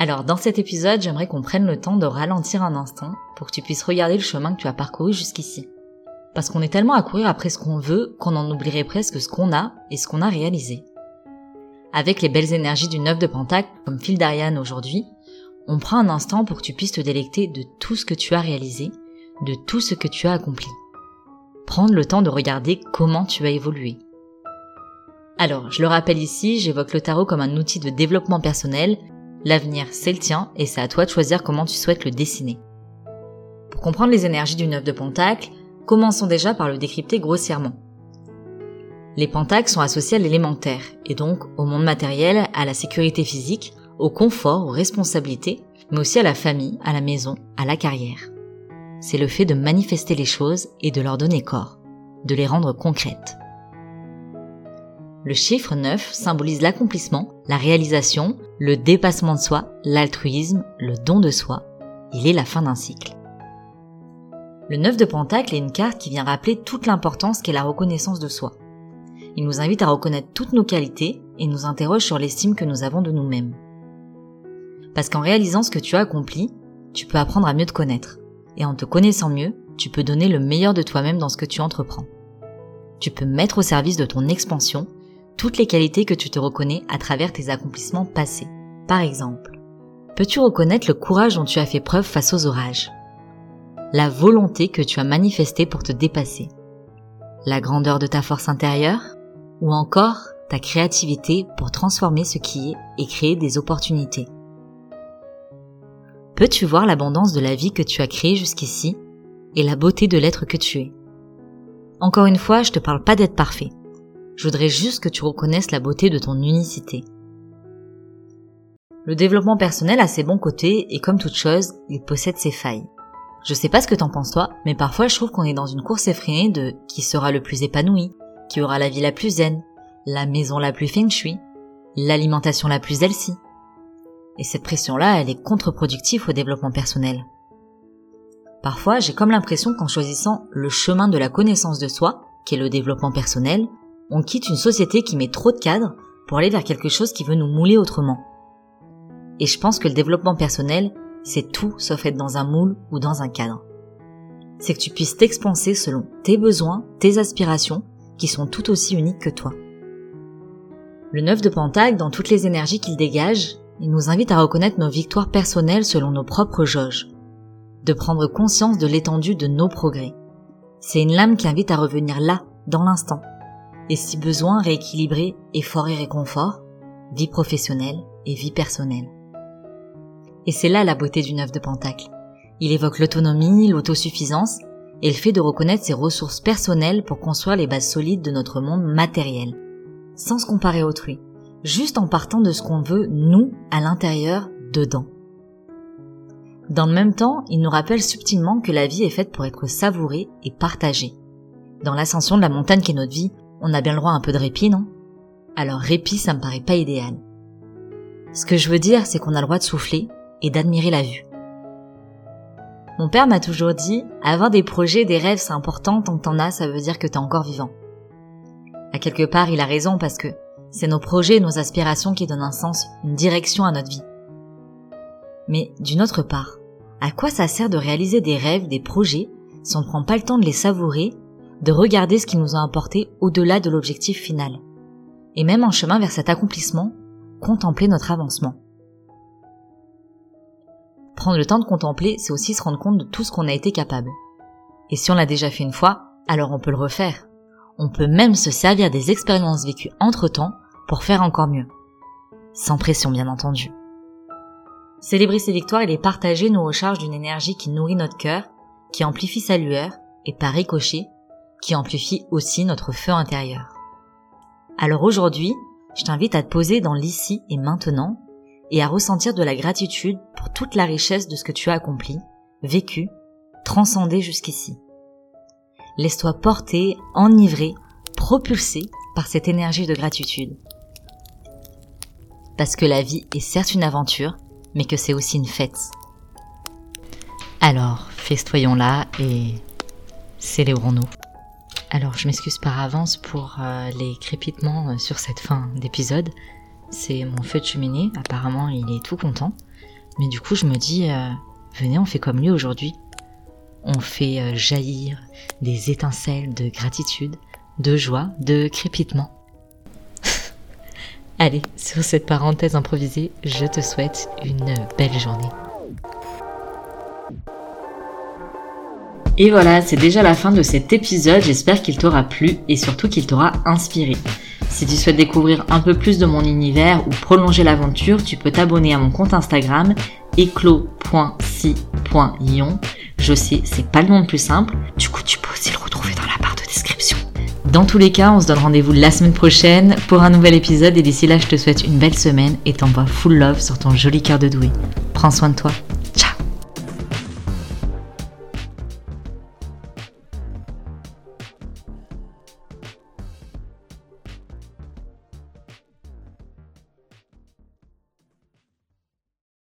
Alors dans cet épisode, j'aimerais qu'on prenne le temps de ralentir un instant pour que tu puisses regarder le chemin que tu as parcouru jusqu'ici. Parce qu'on est tellement à courir après ce qu'on veut qu'on en oublierait presque ce qu'on a et ce qu'on a réalisé. Avec les belles énergies du neuf de Pentacle, comme fil d'Ariane aujourd'hui, on prend un instant pour que tu puisses te délecter de tout ce que tu as réalisé, de tout ce que tu as accompli. Prendre le temps de regarder comment tu as évolué. Alors, je le rappelle ici, j'évoque le tarot comme un outil de développement personnel L'avenir, c'est le tien et c'est à toi de choisir comment tu souhaites le dessiner. Pour comprendre les énergies du neuf de Pentacle, commençons déjà par le décrypter grossièrement. Les pentacles sont associés à l'élémentaire, et donc au monde matériel, à la sécurité physique, au confort, aux responsabilités, mais aussi à la famille, à la maison, à la carrière. C'est le fait de manifester les choses et de leur donner corps, de les rendre concrètes. Le chiffre 9 symbolise l'accomplissement, la réalisation, le dépassement de soi, l'altruisme, le don de soi. Il est la fin d'un cycle. Le 9 de Pentacle est une carte qui vient rappeler toute l'importance qu'est la reconnaissance de soi. Il nous invite à reconnaître toutes nos qualités et nous interroge sur l'estime que nous avons de nous-mêmes. Parce qu'en réalisant ce que tu as accompli, tu peux apprendre à mieux te connaître. Et en te connaissant mieux, tu peux donner le meilleur de toi-même dans ce que tu entreprends. Tu peux mettre au service de ton expansion toutes les qualités que tu te reconnais à travers tes accomplissements passés. Par exemple, peux-tu reconnaître le courage dont tu as fait preuve face aux orages? La volonté que tu as manifestée pour te dépasser? La grandeur de ta force intérieure? Ou encore ta créativité pour transformer ce qui est et créer des opportunités? Peux-tu voir l'abondance de la vie que tu as créée jusqu'ici et la beauté de l'être que tu es? Encore une fois, je te parle pas d'être parfait. Je voudrais juste que tu reconnaisses la beauté de ton unicité. Le développement personnel a ses bons côtés et comme toute chose, il possède ses failles. Je sais pas ce que t'en penses toi, mais parfois je trouve qu'on est dans une course effrénée de qui sera le plus épanoui, qui aura la vie la plus zen, la maison la plus feng shui, l'alimentation la plus healthy. Et cette pression-là, elle est contre-productive au développement personnel. Parfois, j'ai comme l'impression qu'en choisissant le chemin de la connaissance de soi, qui est le développement personnel, on quitte une société qui met trop de cadres pour aller vers quelque chose qui veut nous mouler autrement. Et je pense que le développement personnel, c'est tout sauf être dans un moule ou dans un cadre. C'est que tu puisses t'expanser selon tes besoins, tes aspirations, qui sont tout aussi uniques que toi. Le neuf de Pentacle, dans toutes les énergies qu'il dégage, il nous invite à reconnaître nos victoires personnelles selon nos propres jauges, de prendre conscience de l'étendue de nos progrès. C'est une lame qui invite à revenir là, dans l'instant, et si besoin rééquilibrer effort et réconfort, vie professionnelle et vie personnelle. Et c'est là la beauté du neuf de Pentacle. Il évoque l'autonomie, l'autosuffisance et le fait de reconnaître ses ressources personnelles pour construire les bases solides de notre monde matériel, sans se comparer à autrui, juste en partant de ce qu'on veut, nous, à l'intérieur, dedans. Dans le même temps, il nous rappelle subtilement que la vie est faite pour être savourée et partagée. Dans l'ascension de la montagne qui est notre vie, on a bien le droit à un peu de répit, non? Alors répit, ça me paraît pas idéal. Ce que je veux dire, c'est qu'on a le droit de souffler et d'admirer la vue. Mon père m'a toujours dit, avoir des projets, des rêves, c'est important, tant que t'en as, ça veut dire que t'es encore vivant. À quelque part, il a raison parce que c'est nos projets et nos aspirations qui donnent un sens, une direction à notre vie. Mais d'une autre part, à quoi ça sert de réaliser des rêves, des projets, si on ne prend pas le temps de les savourer de regarder ce qui nous a apporté au-delà de l'objectif final. Et même en chemin vers cet accomplissement, contempler notre avancement. Prendre le temps de contempler, c'est aussi se rendre compte de tout ce qu'on a été capable. Et si on l'a déjà fait une fois, alors on peut le refaire. On peut même se servir des expériences vécues entre-temps pour faire encore mieux. Sans pression bien entendu. Célébrer ses victoires et les partager nous recharge d'une énergie qui nourrit notre cœur, qui amplifie sa lueur, et par ricochet, qui amplifie aussi notre feu intérieur. Alors aujourd'hui, je t'invite à te poser dans l'ici et maintenant, et à ressentir de la gratitude pour toute la richesse de ce que tu as accompli, vécu, transcendé jusqu'ici. Laisse-toi porter, enivrer, propulser par cette énergie de gratitude. Parce que la vie est certes une aventure, mais que c'est aussi une fête. Alors, festoyons-la et célébrons-nous. Alors, je m'excuse par avance pour euh, les crépitements euh, sur cette fin d'épisode. C'est mon feu de cheminée, apparemment il est tout content. Mais du coup, je me dis, euh, venez, on fait comme lui aujourd'hui. On fait jaillir des étincelles de gratitude, de joie, de crépitement. Allez, sur cette parenthèse improvisée, je te souhaite une belle journée. Et voilà, c'est déjà la fin de cet épisode, j'espère qu'il t'aura plu et surtout qu'il t'aura inspiré. Si tu souhaites découvrir un peu plus de mon univers ou prolonger l'aventure, tu peux t'abonner à mon compte Instagram éclos.si.ion. Je sais, c'est pas le nom le plus simple, du coup tu peux aussi le retrouver dans la barre de description. Dans tous les cas, on se donne rendez-vous la semaine prochaine pour un nouvel épisode et d'ici là, je te souhaite une belle semaine et t'envoie full love sur ton joli cœur de doué. Prends soin de toi.